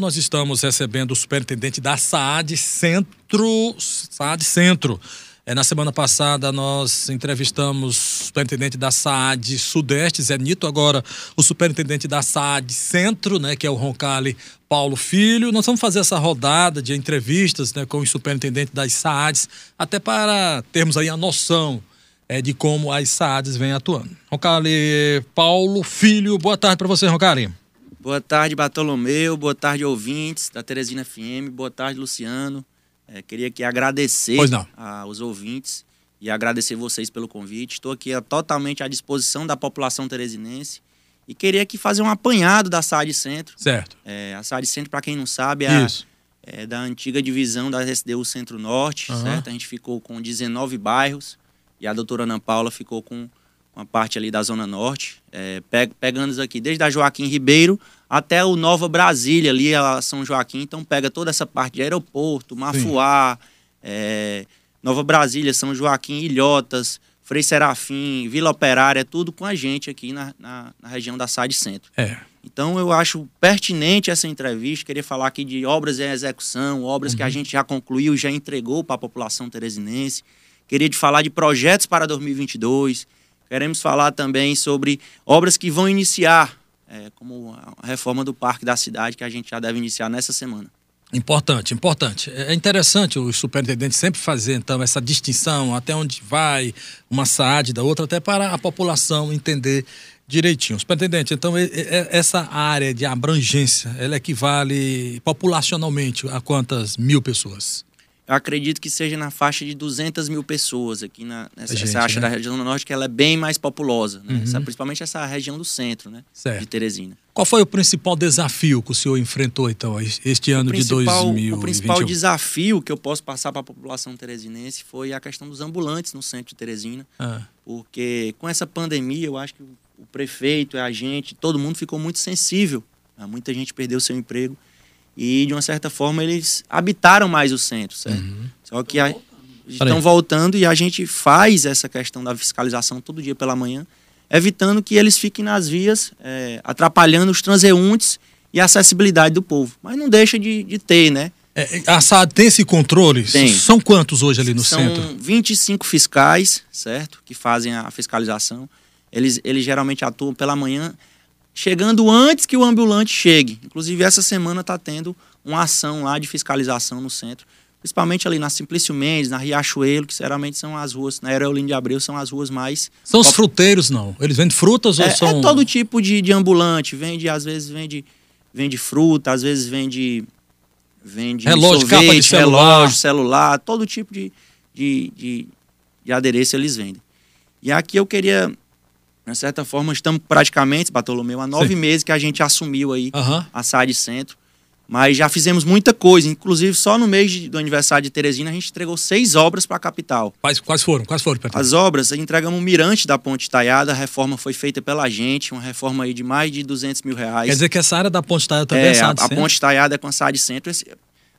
Nós estamos recebendo o superintendente da SAAD Centro. SAAD Centro. É, na semana passada nós entrevistamos o superintendente da SAAD Sudeste, Zé Nito, agora o superintendente da SAAD Centro, né, que é o Roncalli Paulo Filho. Nós vamos fazer essa rodada de entrevistas né, com o superintendente das SAADs, até para termos aí a noção é, de como as SAADs vêm atuando. Roncalli Paulo Filho, boa tarde para você, Roncalli. Boa tarde, Bartolomeu. Boa tarde, ouvintes da Teresina FM. Boa tarde, Luciano. É, queria aqui agradecer aos ouvintes e agradecer vocês pelo convite. Estou aqui é, totalmente à disposição da população teresinense e queria aqui fazer um apanhado da SAD Centro. Certo. É, a SAD Centro, para quem não sabe, é, a, é, da antiga divisão da SDU Centro-Norte, uhum. certo? A gente ficou com 19 bairros e a doutora Ana Paula ficou com uma parte ali da Zona Norte, é, pegando aqui desde a Joaquim Ribeiro até o Nova Brasília, ali a São Joaquim. Então pega toda essa parte de aeroporto, Mafuá, é, Nova Brasília, São Joaquim, Ilhotas, Frei Serafim, Vila Operária, tudo com a gente aqui na, na, na região da SAD Centro. É. Então eu acho pertinente essa entrevista, queria falar aqui de obras em execução, obras uhum. que a uhum. gente já concluiu, já entregou para a população teresinense. Queria te falar de projetos para 2022 Queremos falar também sobre obras que vão iniciar, é, como a reforma do Parque da Cidade, que a gente já deve iniciar nessa semana. Importante, importante. É interessante o superintendente sempre fazer, então, essa distinção, até onde vai uma SAAD da outra, até para a população entender direitinho. Superintendente, então, essa área de abrangência, ela equivale populacionalmente a quantas mil pessoas? Eu acredito que seja na faixa de 200 mil pessoas aqui na, nessa gente, faixa né? da região do norte, que ela é bem mais populosa, né? Uhum. Essa, principalmente essa região do centro, né? Certo. De Teresina. Qual foi o principal desafio que o senhor enfrentou, então, este ano de 2021? O principal desafio que eu posso passar para a população teresinense foi a questão dos ambulantes no centro de Teresina. Ah. Porque com essa pandemia, eu acho que o prefeito, a gente, todo mundo ficou muito sensível. Né? Muita gente perdeu seu emprego e de uma certa forma eles habitaram mais o centro, certo? Uhum. Só que a, estão voltando e a gente faz essa questão da fiscalização todo dia pela manhã, evitando que eles fiquem nas vias, é, atrapalhando os transeuntes e a acessibilidade do povo. Mas não deixa de, de ter, né? É, a SAD tem esse controle? Tem. São quantos hoje ali no São centro? São 25 fiscais, certo? Que fazem a fiscalização. Eles, eles geralmente atuam pela manhã chegando antes que o ambulante chegue. Inclusive, essa semana está tendo uma ação lá de fiscalização no centro, principalmente ali na Simplício Mendes, na Riachuelo, que geralmente são as ruas, na Aerolínea de Abreu, são as ruas mais. São os fruteiros, não? Eles vendem frutas é, ou são. É todo tipo de, de ambulante. Vende, às vezes, vende, vende fruta, às vezes vende. Vende relógio, sorvete, capa de celular. relógio, celular, todo tipo de, de, de, de adereço eles vendem. E aqui eu queria de certa forma, estamos praticamente, Bartolomeu, há nove Sim. meses que a gente assumiu aí uhum. a SAD Centro. Mas já fizemos muita coisa, inclusive só no mês de, do aniversário de Teresina a gente entregou seis obras para a capital. Quais, quais foram? Quais foram, Pedro? As obras, entregamos o mirante da Ponte Taiada, a reforma foi feita pela gente, uma reforma aí de mais de 200 mil reais. Quer dizer que essa área da Ponte Taiada também é, é SAD a, a Ponte Taiada é com a SAD Centro.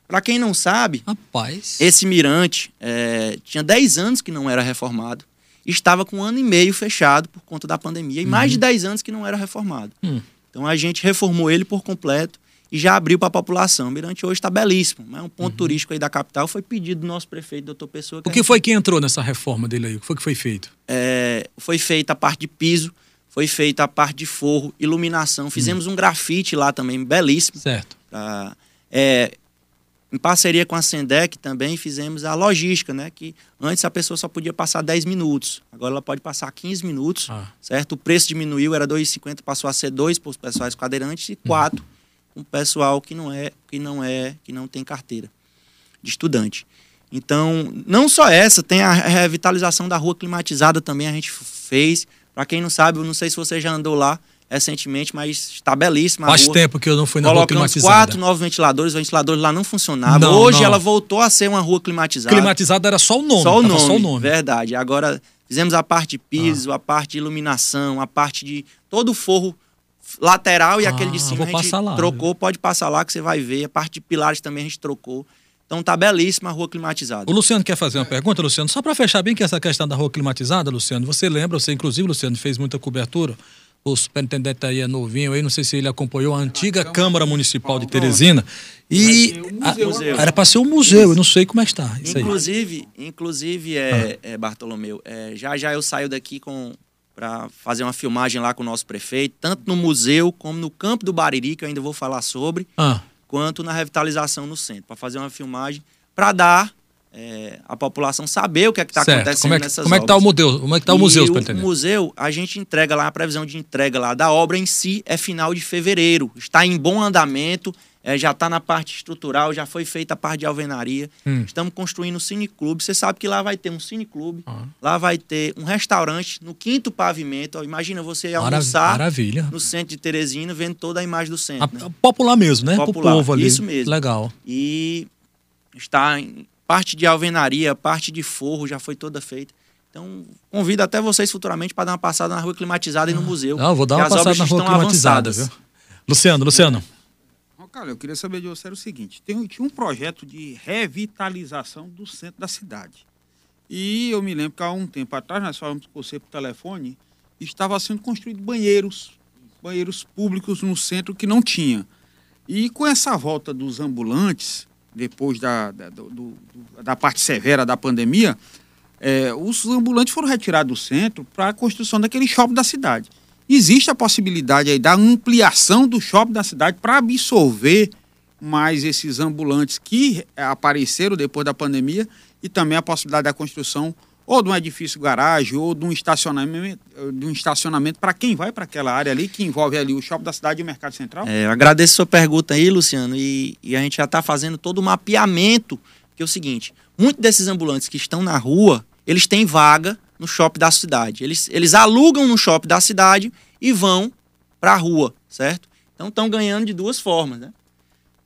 Para quem não sabe, Rapaz. esse mirante é, tinha 10 anos que não era reformado estava com um ano e meio fechado por conta da pandemia e uhum. mais de 10 anos que não era reformado. Uhum. Então a gente reformou ele por completo e já abriu para a população. O Mirante hoje está belíssimo, é um ponto uhum. turístico aí da capital. Foi pedido do nosso prefeito, doutor Pessoa. Que o que gente... foi que entrou nessa reforma dele aí? O que foi que foi feito? É, foi feita a parte de piso, foi feita a parte de forro, iluminação. Fizemos um grafite lá também, belíssimo. Certo. Pra, é, em parceria com a Sendec também fizemos a logística, né? Que antes a pessoa só podia passar 10 minutos, agora ela pode passar 15 minutos, ah. certo? O preço diminuiu, era 2,50, passou a ser 2 para os pessoais cadeirantes e 4 uhum. com o pessoal que não é, que não é, que não tem carteira de estudante. Então, não só essa, tem a revitalização da rua climatizada também a gente fez. Para quem não sabe, eu não sei se você já andou lá, recentemente, mas está belíssima. Faz rua. tempo que eu não fui na Colocamos rua climatizada. quatro novos ventiladores, os ventiladores lá não funcionavam. Não, Hoje não. ela voltou a ser uma rua climatizada. Climatizada era só o nome. Só o nome, só o nome. verdade. Agora fizemos a parte de piso, ah. a parte de iluminação, a parte de todo o forro lateral e ah, aquele de cima a gente lá, trocou. Viu? Pode passar lá que você vai ver. A parte de pilares também a gente trocou. Então tá belíssima a rua climatizada. O Luciano quer fazer uma pergunta, Luciano? Só para fechar bem que essa questão da rua climatizada, Luciano, você lembra, você inclusive, Luciano, fez muita cobertura o superintendente aí é novinho aí, não sei se ele acompanhou a antiga Câmara, Câmara Municipal de Teresina. E museu, a, era para ser um museu, eu não sei como é que está. inclusive, inclusive é, ah. é Bartolomeu, é, já já eu saio daqui com para fazer uma filmagem lá com o nosso prefeito, tanto no museu como no campo do Bariri, que eu ainda vou falar sobre, ah. quanto na revitalização no centro, para fazer uma filmagem para dar é, a população saber o que é está acontecendo como é que, nessas como é que tá o museu, como é que tá o museu, o museu, a gente entrega lá, a previsão de entrega lá da obra em si é final de fevereiro. Está em bom andamento, é, já está na parte estrutural, já foi feita a parte de alvenaria. Hum. Estamos construindo um cineclube. Você sabe que lá vai ter um cineclube, ah. lá vai ter um restaurante no quinto pavimento. Ó, imagina você almoçar Maravilha. no centro de Teresina, vendo toda a imagem do centro. A, né? Popular mesmo, né? Popular, povo ali. Isso mesmo. Legal. E está em parte de alvenaria, parte de forro já foi toda feita. Então, convido até vocês futuramente para dar uma passada na rua climatizada e no museu. Não, vou dar uma passada na rua climatizada, viu? Luciano, Luciano. Cara, eu queria saber de você o seguinte: tem, tinha um projeto de revitalização do centro da cidade. E eu me lembro que há um tempo atrás, nós falamos com você por telefone, estava sendo construído banheiros, banheiros públicos no centro que não tinha. E com essa volta dos ambulantes, depois da, da, do, do, da parte severa da pandemia, é, os ambulantes foram retirados do centro para a construção daquele shopping da cidade. Existe a possibilidade aí da ampliação do shopping da cidade para absorver mais esses ambulantes que apareceram depois da pandemia e também a possibilidade da construção ou de um edifício garagem ou de um estacionamento, um estacionamento para quem vai para aquela área ali que envolve ali o shopping da cidade e o mercado central? É, eu agradeço a sua pergunta aí, Luciano, e, e a gente já está fazendo todo o mapeamento, que é o seguinte, muitos desses ambulantes que estão na rua, eles têm vaga no shopping da cidade. Eles, eles alugam no shopping da cidade e vão para a rua, certo? Então estão ganhando de duas formas, né?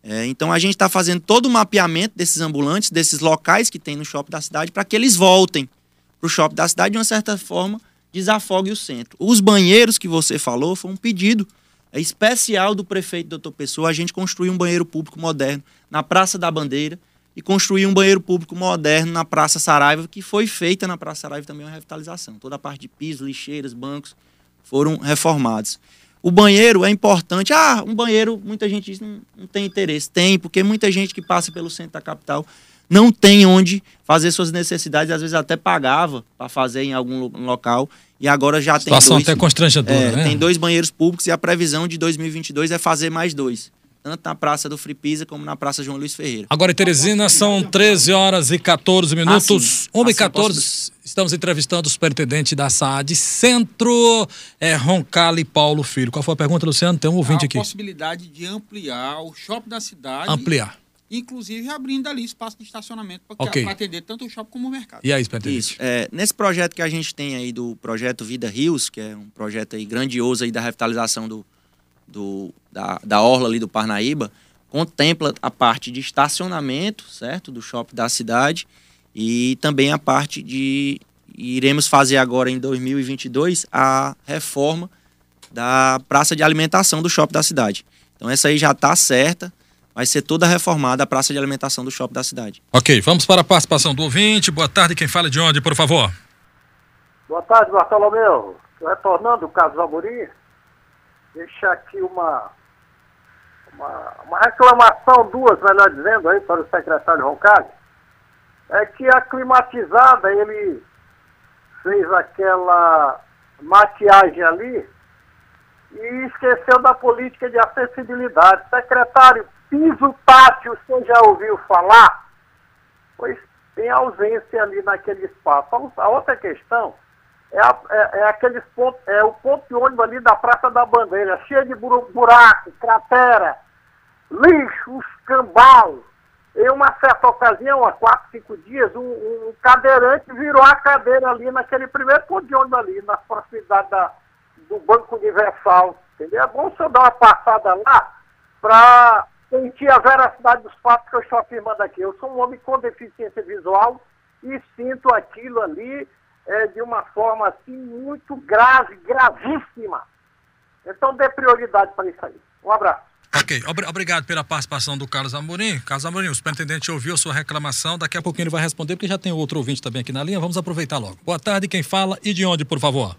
É, então a gente está fazendo todo o mapeamento desses ambulantes, desses locais que tem no shopping da cidade, para que eles voltem para o shopping da cidade de uma certa forma desafogue o centro. Os banheiros que você falou foi um pedido especial do prefeito doutor Pessoa a gente construir um banheiro público moderno na Praça da Bandeira e construir um banheiro público moderno na Praça Saraiva, que foi feita na Praça Saraiva também uma revitalização. Toda a parte de piso, lixeiras, bancos foram reformados. O banheiro é importante. Ah, um banheiro, muita gente diz, não, não tem interesse. Tem, porque muita gente que passa pelo centro da capital não tem onde fazer suas necessidades, às vezes até pagava para fazer em algum local e agora já tem Situação até constrangedora, é, né? Tem dois banheiros públicos e a previsão de 2022 é fazer mais dois tanto na Praça do Fripisa como na Praça João Luiz Ferreira. Agora em Teresina são 13 horas e 14 minutos. Ah, 1 e 14, posso... estamos entrevistando o superintendente da SAAD Centro, é, Roncalli Paulo Filho. Qual foi a pergunta, Luciano? Tem um ouvinte aqui. A possibilidade de ampliar o shopping da cidade. Ampliar. Inclusive abrindo ali espaço de estacionamento para okay. atender tanto o shopping como o mercado. E aí? Isso. É, nesse projeto que a gente tem aí do projeto Vida Rios, que é um projeto aí grandioso aí da revitalização do, do, da, da orla ali do Parnaíba, contempla a parte de estacionamento, certo? Do shopping da cidade e também a parte de iremos fazer agora em 2022 a reforma da praça de alimentação do shopping da cidade. Então essa aí já está certa, vai ser toda reformada a praça de alimentação do shopping da cidade. Ok, vamos para a participação do ouvinte. Boa tarde, quem fala de onde, por favor? Boa tarde, Bartolomeu. Retornando o caso Amorim, deixar aqui uma, uma, uma, reclamação, duas, melhor dizendo, aí, para o secretário Roncalho, é que a climatizada, ele fez aquela maquiagem ali e esqueceu da política de acessibilidade. Secretário, piso tátil, você já ouviu falar? Pois tem ausência ali naquele espaço. A outra questão é, a, é, é aqueles é o ponto de ônibus ali da Praça da Bandeira, cheio de buraco, cratera, lixo, escambau. Em uma certa ocasião, há quatro, cinco dias, um, um, cadeirante virou a cadeira ali naquele primeiro ponto de ônibus ali, na proximidade da, do Banco Universal. Entendeu? É bom o senhor dar uma passada lá para sentir a veracidade dos fatos que eu estou afirmando aqui. Eu sou um homem com deficiência visual e sinto aquilo ali é, de uma forma assim muito grave, gravíssima. Então dê prioridade para isso aí. Um abraço. Ok, obrigado pela participação do Carlos Amorim. Carlos Amorim, o superintendente ouviu a sua reclamação, daqui a pouquinho ele vai responder, porque já tem outro ouvinte também aqui na linha, vamos aproveitar logo. Boa tarde, quem fala e de onde, por favor?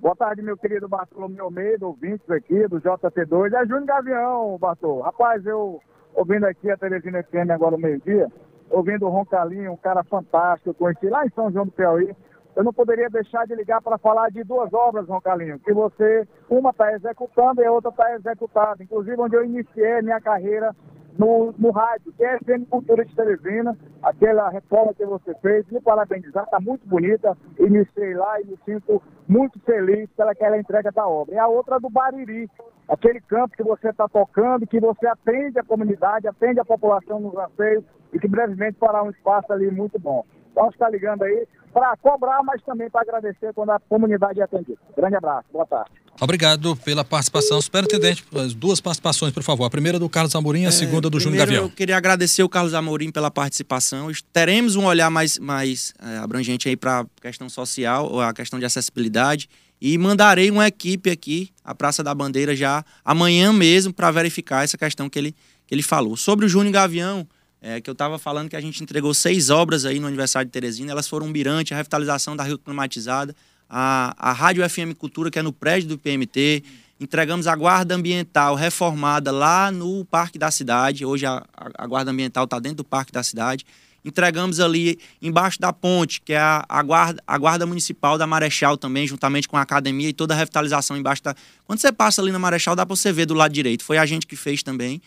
Boa tarde, meu querido Bartolomeu Almeida, ouvintes aqui do JT2. É Júnior Gavião, Bartol. Rapaz, eu ouvindo aqui a Teresina FM agora no meio-dia, ouvindo o Roncalinho, um cara fantástico, eu conheci lá em São João do Piauí. Eu não poderia deixar de ligar para falar de duas obras, Roncalinho, que você, uma está executando e a outra está executada. Inclusive, onde eu iniciei minha carreira no, no rádio, que é FM Cultura de Teresina, aquela reforma que você fez, me parabenizar, está muito bonita, iniciei lá e me sinto muito feliz pela aquela entrega da obra. E a outra do Bariri, aquele campo que você está tocando, que você atende a comunidade, atende a população nos anseios e que brevemente fará um espaço ali muito bom. Então, está ligando aí para cobrar, mas também para agradecer quando a comunidade é atendida. Grande abraço, boa tarde. Obrigado pela participação. Superintendente, as duas participações, por favor. A primeira do Carlos Amorim, a é, segunda do Júnior Gavião. Eu queria agradecer o Carlos Amorim pela participação. Teremos um olhar mais, mais é, abrangente aí para a questão social, a questão de acessibilidade. E mandarei uma equipe aqui, a Praça da Bandeira, já amanhã mesmo, para verificar essa questão que ele, que ele falou. Sobre o Júnior Gavião, é, que eu estava falando que a gente entregou seis obras aí no aniversário de Teresina. Elas foram um Mirante, a revitalização da Rio Climatizada, a, a Rádio FM Cultura, que é no prédio do PMT. Entregamos a guarda ambiental reformada lá no Parque da Cidade. Hoje a, a, guarda ambiental está dentro do Parque da Cidade. Entregamos ali embaixo da ponte, que é a, a, guarda, a guarda municipal da Marechal também, juntamente com a academia e toda a revitalização embaixo da. Quando você passa ali na Marechal, dá para você ver do lado direito. Foi a gente que fez também.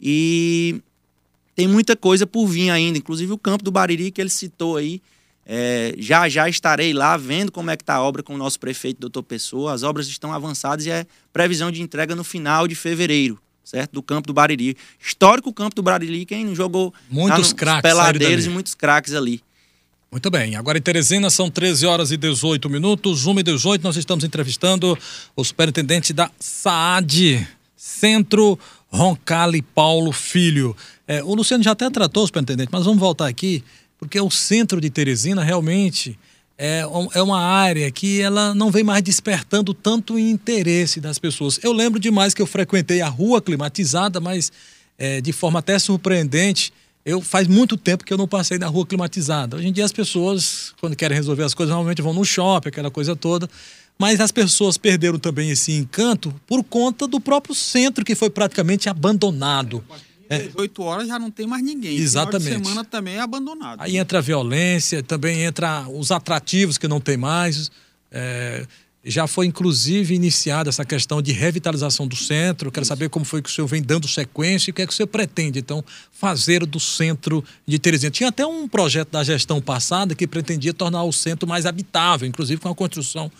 E tem muita coisa por vir ainda, inclusive o campo do Bariri que ele citou aí. É, já já estarei lá vendo como é que está a obra com o nosso prefeito, doutor Pessoa. As obras estão avançadas e é previsão de entrega no final de fevereiro, certo? Do campo do Bariri. Histórico campo do Bariri, quem jogou muitos craques, peladeiros e muitos craques ali. Muito bem, agora em Teresina são 13 horas e 18 minutos, 1 e 18, nós estamos entrevistando o superintendente da SAAD, Centro Roncalli Paulo Filho. É, o Luciano já até tratou, superintendente, mas vamos voltar aqui porque o centro de Teresina realmente é, é uma área que ela não vem mais despertando tanto interesse das pessoas. Eu lembro demais que eu frequentei a rua climatizada, mas é, de forma até surpreendente, eu faz muito tempo que eu não passei na rua climatizada. Hoje em dia as pessoas, quando querem resolver as coisas, normalmente vão no shopping, aquela coisa toda. Mas as pessoas perderam também esse encanto por conta do próprio centro que foi praticamente abandonado. É. 18 horas já não tem mais ninguém. Exatamente. Final de semana também é abandonado. Aí entra a violência, também entra os atrativos que não tem mais. É, já foi inclusive iniciada essa questão de revitalização do centro. Quero saber como foi que o senhor vem dando sequência e o que é que o senhor pretende, então, fazer do centro de Teresina. Tinha até um projeto da gestão passada que pretendia tornar o centro mais habitável, inclusive com a construção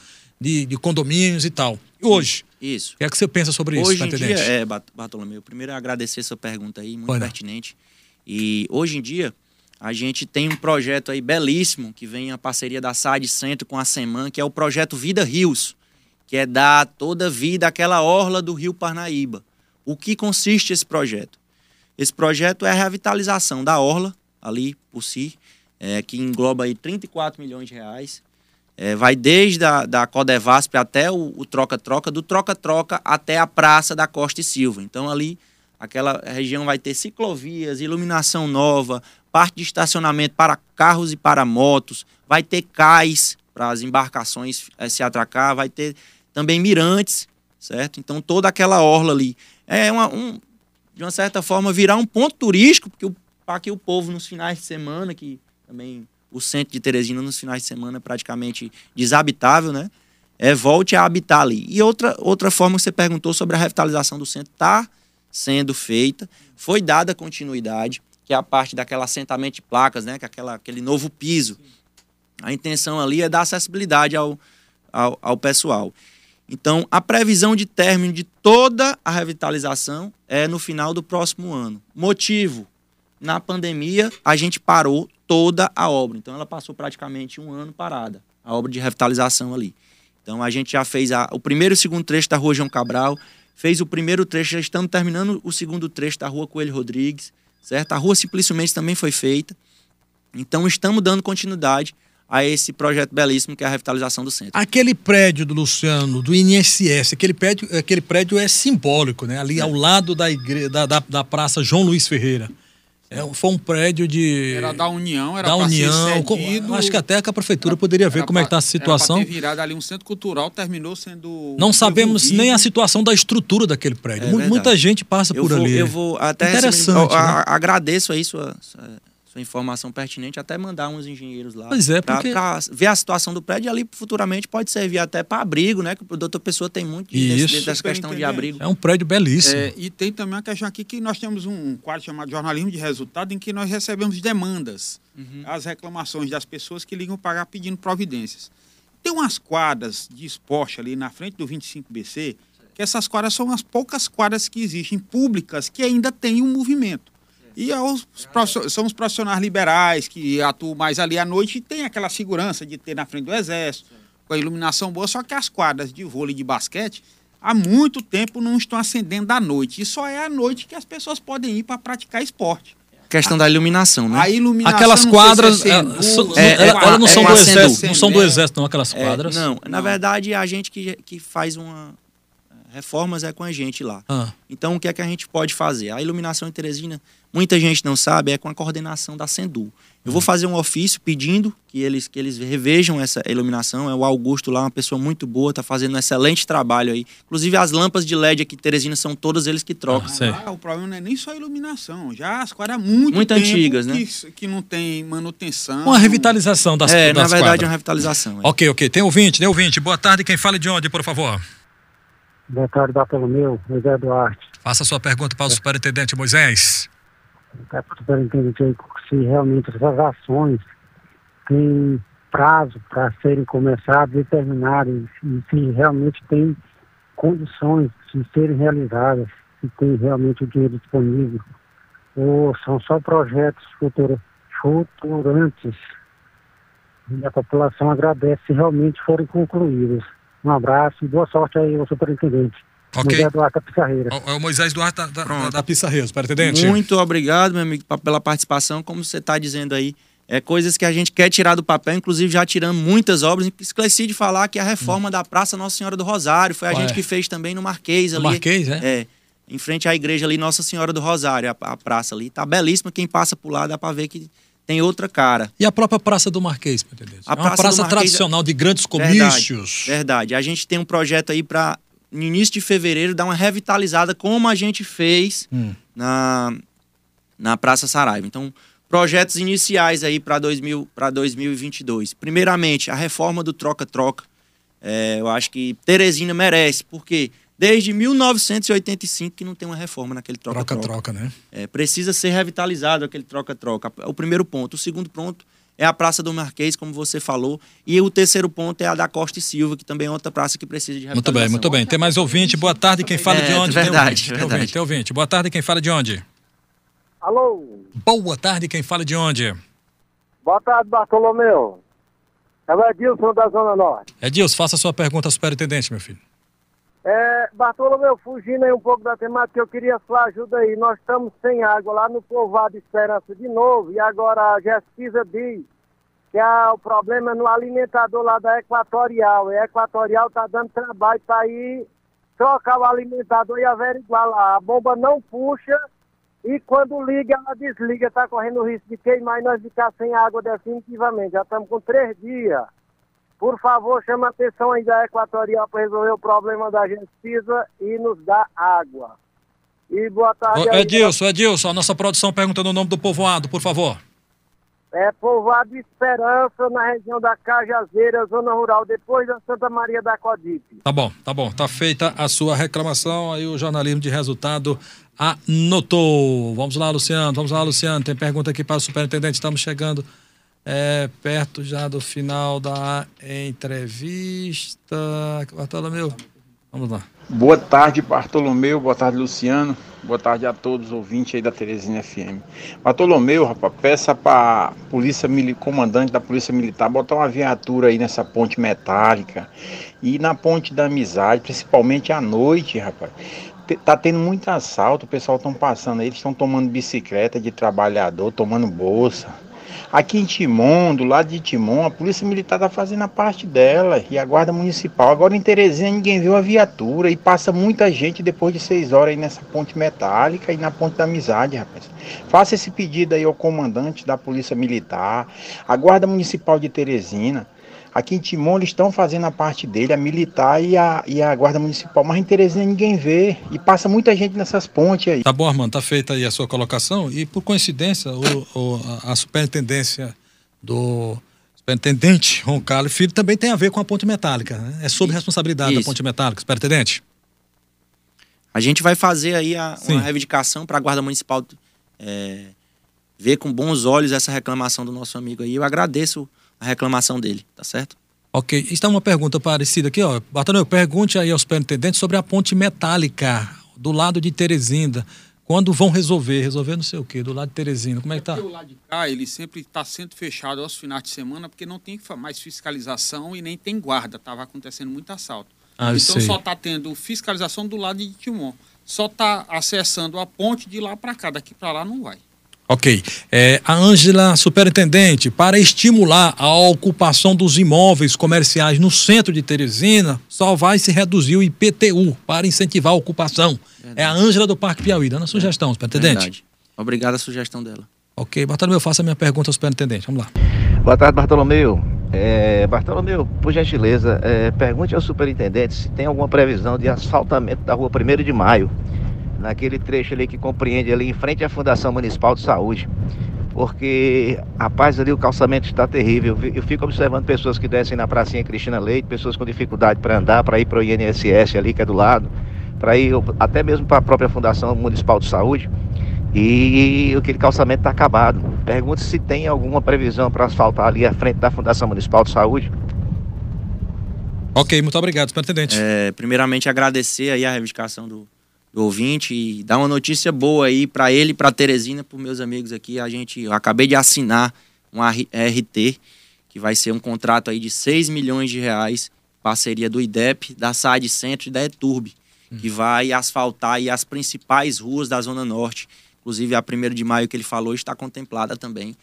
de, de condomínios e tal. E hoje, isso. O que é que você pensa sobre isso, Hoje em dia, é, Bartolomeu, primeiro agradecer sua pergunta aí, muito pertinente. E hoje em dia, a gente tem um projeto aí belíssimo, que vem a parceria da SAD Centro com a SEMAN, que é o projeto Vida Rios, que é dar toda vida àquela orla do Rio Parnaíba. O que consiste esse projeto? Esse projeto é a revitalização da orla, ali por si, é, que engloba aí 34 milhões de reais. É, vai desde a da Codevasp até o troca-troca, do troca-troca até a Praça da Costa e Silva. Então ali aquela região vai ter ciclovias, iluminação nova, parte de estacionamento para carros e para motos, vai ter cais para as embarcações é, se atracar, vai ter também mirantes, certo? Então toda aquela orla ali é uma, um, de uma certa forma virar um ponto turístico, porque para que o povo nos finais de semana que também o centro de Teresina nos finais de semana é praticamente desabitável, né? É, volte a habitar ali. E outra, outra forma que você perguntou sobre a revitalização do centro está sendo feita, foi dada continuidade, que é a parte daquela assentamento de placas, né? Que é aquela, aquele novo piso. A intenção ali é dar acessibilidade ao, ao, ao pessoal. Então, a previsão de término de toda a revitalização é no final do próximo ano. Motivo: na pandemia, a gente parou toda a obra. Então ela passou praticamente um ano parada, a obra de revitalização ali. Então a gente já fez a, o primeiro e o segundo trecho da rua João Cabral, fez o primeiro trecho, já estamos terminando o segundo trecho da rua Coelho Rodrigues, certo? A rua Simplesmente também foi feita. Então estamos dando continuidade a esse projeto belíssimo que é a revitalização do centro. Aquele prédio do Luciano, do INSS, aquele prédio, aquele prédio é simbólico, né? Ali é. ao lado da, igreja, da, da, da Praça João Luiz Ferreira. É, foi um prédio de. Era da União, era da União. Cedido, acho que até a prefeitura poderia ver como é que está a situação. Era ter virado ali um centro cultural, terminou sendo. Não sabemos nem a situação da estrutura daquele prédio. É Muita gente passa eu por vou, ali. Eu vou até Interessante. Receber, né? Agradeço aí sua, sua sua informação pertinente, até mandar uns engenheiros lá. Pois é, porque... Para ver a situação do prédio e ali futuramente pode servir até para abrigo, né? Que o doutor Pessoa tem muito Isso. dessa questão de abrigo. É um prédio belíssimo. É, e tem também uma questão aqui que nós temos um quadro chamado jornalismo de resultado em que nós recebemos demandas, uhum. as reclamações das pessoas que ligam para pedindo providências. Tem umas quadras de esporte ali na frente do 25BC, que essas quadras são as poucas quadras que existem públicas que ainda têm um movimento. E aos, são os profissionais liberais que atuam mais ali à noite e tem aquela segurança de ter na frente do exército, com a iluminação boa, só que as quadras de vôlei e de basquete há muito tempo não estão acendendo à noite. E só é à noite que as pessoas podem ir para praticar esporte. Questão da iluminação, né? A iluminação. Aquelas quadras. Se é, é, é, elas não são do exército, não são do exército, não, aquelas quadras. não, na verdade, a gente que, que faz uma. Reformas é com a gente lá. Ah. Então, o que é que a gente pode fazer? A iluminação em Teresina muita gente não sabe, é com a coordenação da Sendu. Eu vou fazer um ofício pedindo que eles, que eles revejam essa iluminação. É o Augusto lá, uma pessoa muito boa, está fazendo um excelente trabalho aí. Inclusive as lâmpadas de LED aqui Teresina são todas eles que trocam. Ah, ah, o problema não é nem só a iluminação, já as quadras muito, muito antigas, né? Que, que, não tem manutenção. Uma revitalização das, é, das na verdade quadras. é uma revitalização. É. Ok, ok. Tem ouvinte, tem ouvinte. Boa tarde, quem fala de onde, por favor? Boa tarde, Bartolomeu, José Duarte. Faça a sua pergunta para o superintendente Moisés para o superintendente se realmente essas ações têm prazo para serem começadas e terminadas, e se realmente tem condições de serem realizadas, se tem realmente o dinheiro disponível, ou são só projetos futuros, futurantes. E a população agradece se realmente forem concluídos. Um abraço e boa sorte aí ao superintendente. Ok. Moisés Duarte da Pissarreira. É o Moisés Duarte da, da, da Pissarreira, superintendente. Muito obrigado, meu amigo, pela participação. Como você está dizendo aí, é coisas que a gente quer tirar do papel, inclusive já tiramos muitas obras. Esqueci de falar que a reforma hum. da Praça Nossa Senhora do Rosário foi a gente que fez também no Marquês ali. No Marquês, é? É. Em frente à igreja ali, Nossa Senhora do Rosário, a, a praça ali. Tá belíssima, quem passa por lá dá para ver que tem outra cara. E a própria Praça do Marquês, pretendente? A é uma praça, praça tradicional de grandes comícios. Verdade, verdade. A gente tem um projeto aí para no início de fevereiro, dar uma revitalizada como a gente fez hum. na, na Praça Saraiva. Então, projetos iniciais aí para 2022. Primeiramente, a reforma do troca-troca. É, eu acho que Teresina merece, porque desde 1985 que não tem uma reforma naquele troca-troca. Troca-troca, né? É, precisa ser revitalizado aquele troca-troca. O primeiro ponto. O segundo ponto é a Praça do Marquês, como você falou. E o terceiro ponto é a da Costa e Silva, que também é outra praça que precisa de Muito bem, muito bem. Tem mais ouvinte. Boa tarde, quem fala é, de onde? Verdade, tem ouvinte, verdade. Tem ouvinte, tem ouvinte. Boa tarde, quem fala de onde? Alô? Boa tarde, quem fala de onde? Boa tarde, Bartolomeu. É o Edilson da Zona Norte. Edilson, faça a sua pergunta ao superintendente, meu filho. É, Bartolomeu, fugindo aí um pouco da temática, eu queria sua ajuda aí. Nós estamos sem água lá no povoado Esperança de novo, e agora a Gespisa diz que é o problema é no alimentador lá da Equatorial. E a Equatorial está dando trabalho para ir trocar o alimentador e averiguar lá. A bomba não puxa e quando liga, ela desliga. Está correndo o risco de queimar e nós ficar sem água definitivamente. Já estamos com três dias. Por favor, chama a atenção aí da Equatorial para resolver o problema da gente precisa e nos dar água. E boa tarde. Ô, Edilson, Edilson, a nossa produção perguntando o nome do povoado, por favor. É povoado Esperança, na região da Cajazeira, zona rural, depois da Santa Maria da Codipe. Tá bom, tá bom. Tá feita a sua reclamação, aí o jornalismo de resultado anotou. Vamos lá, Luciano, vamos lá, Luciano. Tem pergunta aqui para o superintendente, estamos chegando é, perto já do final da entrevista. Bartolomeu, vamos lá. Boa tarde, Bartolomeu. Boa tarde, Luciano. Boa tarde a todos os ouvintes aí da Teresina FM. Bartolomeu, rapaz, peça para polícia comandante da Polícia Militar botar uma viatura aí nessa ponte metálica e na ponte da amizade, principalmente à noite, rapaz. Tá tendo muito assalto, o pessoal estão passando aí, eles estão tomando bicicleta de trabalhador, tomando bolsa. Aqui em Timon, do lado de Timon, a Polícia Militar está fazendo a parte dela e a Guarda Municipal. Agora em Teresina ninguém viu a viatura e passa muita gente depois de seis horas aí nessa ponte metálica e na ponte da amizade, rapaz. Faça esse pedido aí ao comandante da Polícia Militar, a Guarda Municipal de Teresina. Aqui em Timon eles estão fazendo a parte dele, a militar e a, e a guarda municipal, mas em Teresina ninguém vê e passa muita gente nessas pontes aí. Tá bom, Armando, tá feita aí a sua colocação e por coincidência o, o a superintendência do superintendente Roncalho Filho também tem a ver com a ponte metálica, né? É sob responsabilidade Isso. da ponte metálica, superintendente? A gente vai fazer aí a, uma reivindicação para a guarda municipal é, ver com bons olhos essa reclamação do nosso amigo aí. Eu agradeço a reclamação dele, tá certo? Ok. Está uma pergunta parecida aqui, ó. Bartolomeu, pergunte aí aos superintendentes sobre a ponte metálica do lado de Terezinda. Quando vão resolver? Resolver não sei o quê, do lado de Teresina. Como é que tá? É o lado de cá, ele sempre está sendo fechado aos finais de semana, porque não tem mais fiscalização e nem tem guarda. Estava acontecendo muito assalto. Ah, então sei. só está tendo fiscalização do lado de Timon. Só está acessando a ponte de lá para cá, daqui para lá não vai. Ok. É, a Ângela, superintendente, para estimular a ocupação dos imóveis comerciais no centro de Teresina, só vai se reduzir o IPTU para incentivar a ocupação. Verdade. É a Ângela do Parque Piauí, dando a sugestão, superintendente. Verdade. Obrigado a sugestão dela. Ok, Bartolomeu, faça a minha pergunta ao superintendente. Vamos lá. Boa tarde, Bartolomeu. É, Bartolomeu, por gentileza, é, pergunte ao superintendente se tem alguma previsão de asfaltamento da rua 1 de maio naquele trecho ali que compreende ali em frente à Fundação Municipal de Saúde. Porque, rapaz, ali o calçamento está terrível. Eu fico observando pessoas que descem na pracinha Cristina Leite, pessoas com dificuldade para andar, para ir para o INSS ali, que é do lado, para ir até mesmo para a própria Fundação Municipal de Saúde. E aquele calçamento está acabado. Pergunto se tem alguma previsão para asfaltar ali à frente da Fundação Municipal de Saúde. Ok, muito obrigado, superintendente. É, primeiramente, agradecer aí a reivindicação do, do ouvinte e dar uma notícia boa aí para ele, para Teresina, para meus amigos aqui. A gente, eu acabei de assinar um RT, que vai ser um contrato aí de 6 milhões de reais, parceria do IDEP, da SAD Centro e da ETURB, hum. que vai asfaltar aí as principais ruas da Zona Norte. Inclusive a 1 de maio que ele falou está contemplada também.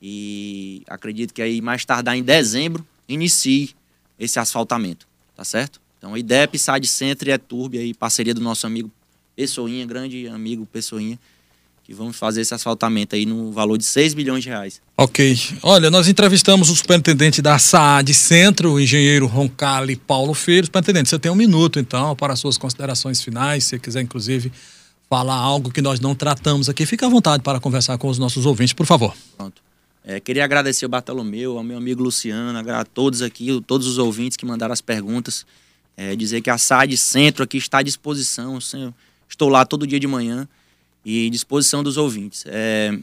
E acredito que aí mais tardar em dezembro inicie esse asfaltamento, tá certo? Então, IDEP, SAD Centro e ETURB aí, parceria do nosso amigo Pessoinha, grande amigo Pessoinha, que vamos fazer esse asfaltamento aí no valor de 6 bilhões de reais. Ok. Olha, nós entrevistamos o superintendente da SAAD Centro, o engenheiro Roncalli Paulo Filho. Superintendente, você tem um minuto, então, para as suas considerações finais, se você quiser, inclusive, falar algo que nós não tratamos aqui, fique à vontade para conversar com os nossos ouvintes, por favor. Pronto. É, queria agradecer ao Bartolomeu, ao meu amigo Luciano, a todos aqui, todos os ouvintes que mandaram as perguntas. É, dizer que a SAD Centro aqui está à disposição, senhor Estou lá todo dia de manhã e disposição dos ouvintes. É,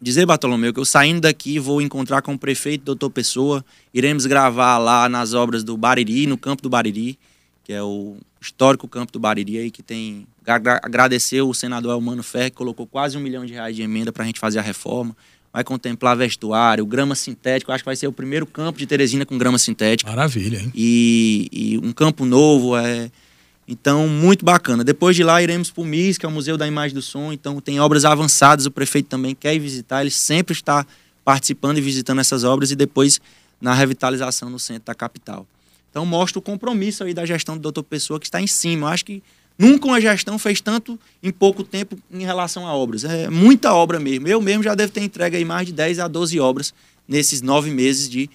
dizer, Bartolomeu, que eu saindo daqui vou encontrar com o prefeito doutor Pessoa, iremos gravar lá nas obras do Bariri, no campo do Bariri, que é o histórico campo do Bariri aí, que tem... Agradecer o senador Elmano Ferre, que colocou quase um milhão de reais de emenda para a gente fazer a reforma. Vai contemplar vestuário, grama sintética. Acho que vai ser o primeiro campo de Teresina com grama sintética. Maravilha, hein? E, e um campo novo, é então, muito bacana. Depois de lá, iremos para o MIS, que é o Museu da Imagem do Som. Então, tem obras avançadas, o prefeito também quer ir visitar, ele sempre está participando e visitando essas obras e depois na revitalização no centro da capital. Então, mostra o compromisso aí da gestão do doutor Pessoa, que está em cima. Eu acho que nunca uma gestão fez tanto em pouco tempo em relação a obras. É muita obra mesmo. Eu mesmo já devo ter entregue aí mais de 10 a 12 obras nesses nove meses de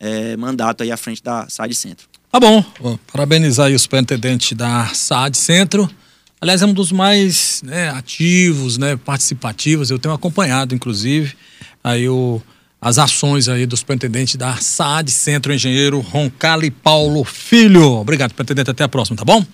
é, mandato aí à frente da SAD Centro. Tá bom, parabenizar aí o superintendente da SAD Centro. Aliás, é um dos mais né, ativos, né, participativos. Eu tenho acompanhado, inclusive, aí o, as ações aí do superintendente da SAD Centro, engenheiro Roncalli Paulo Filho. Obrigado, superintendente. Até a próxima, tá bom?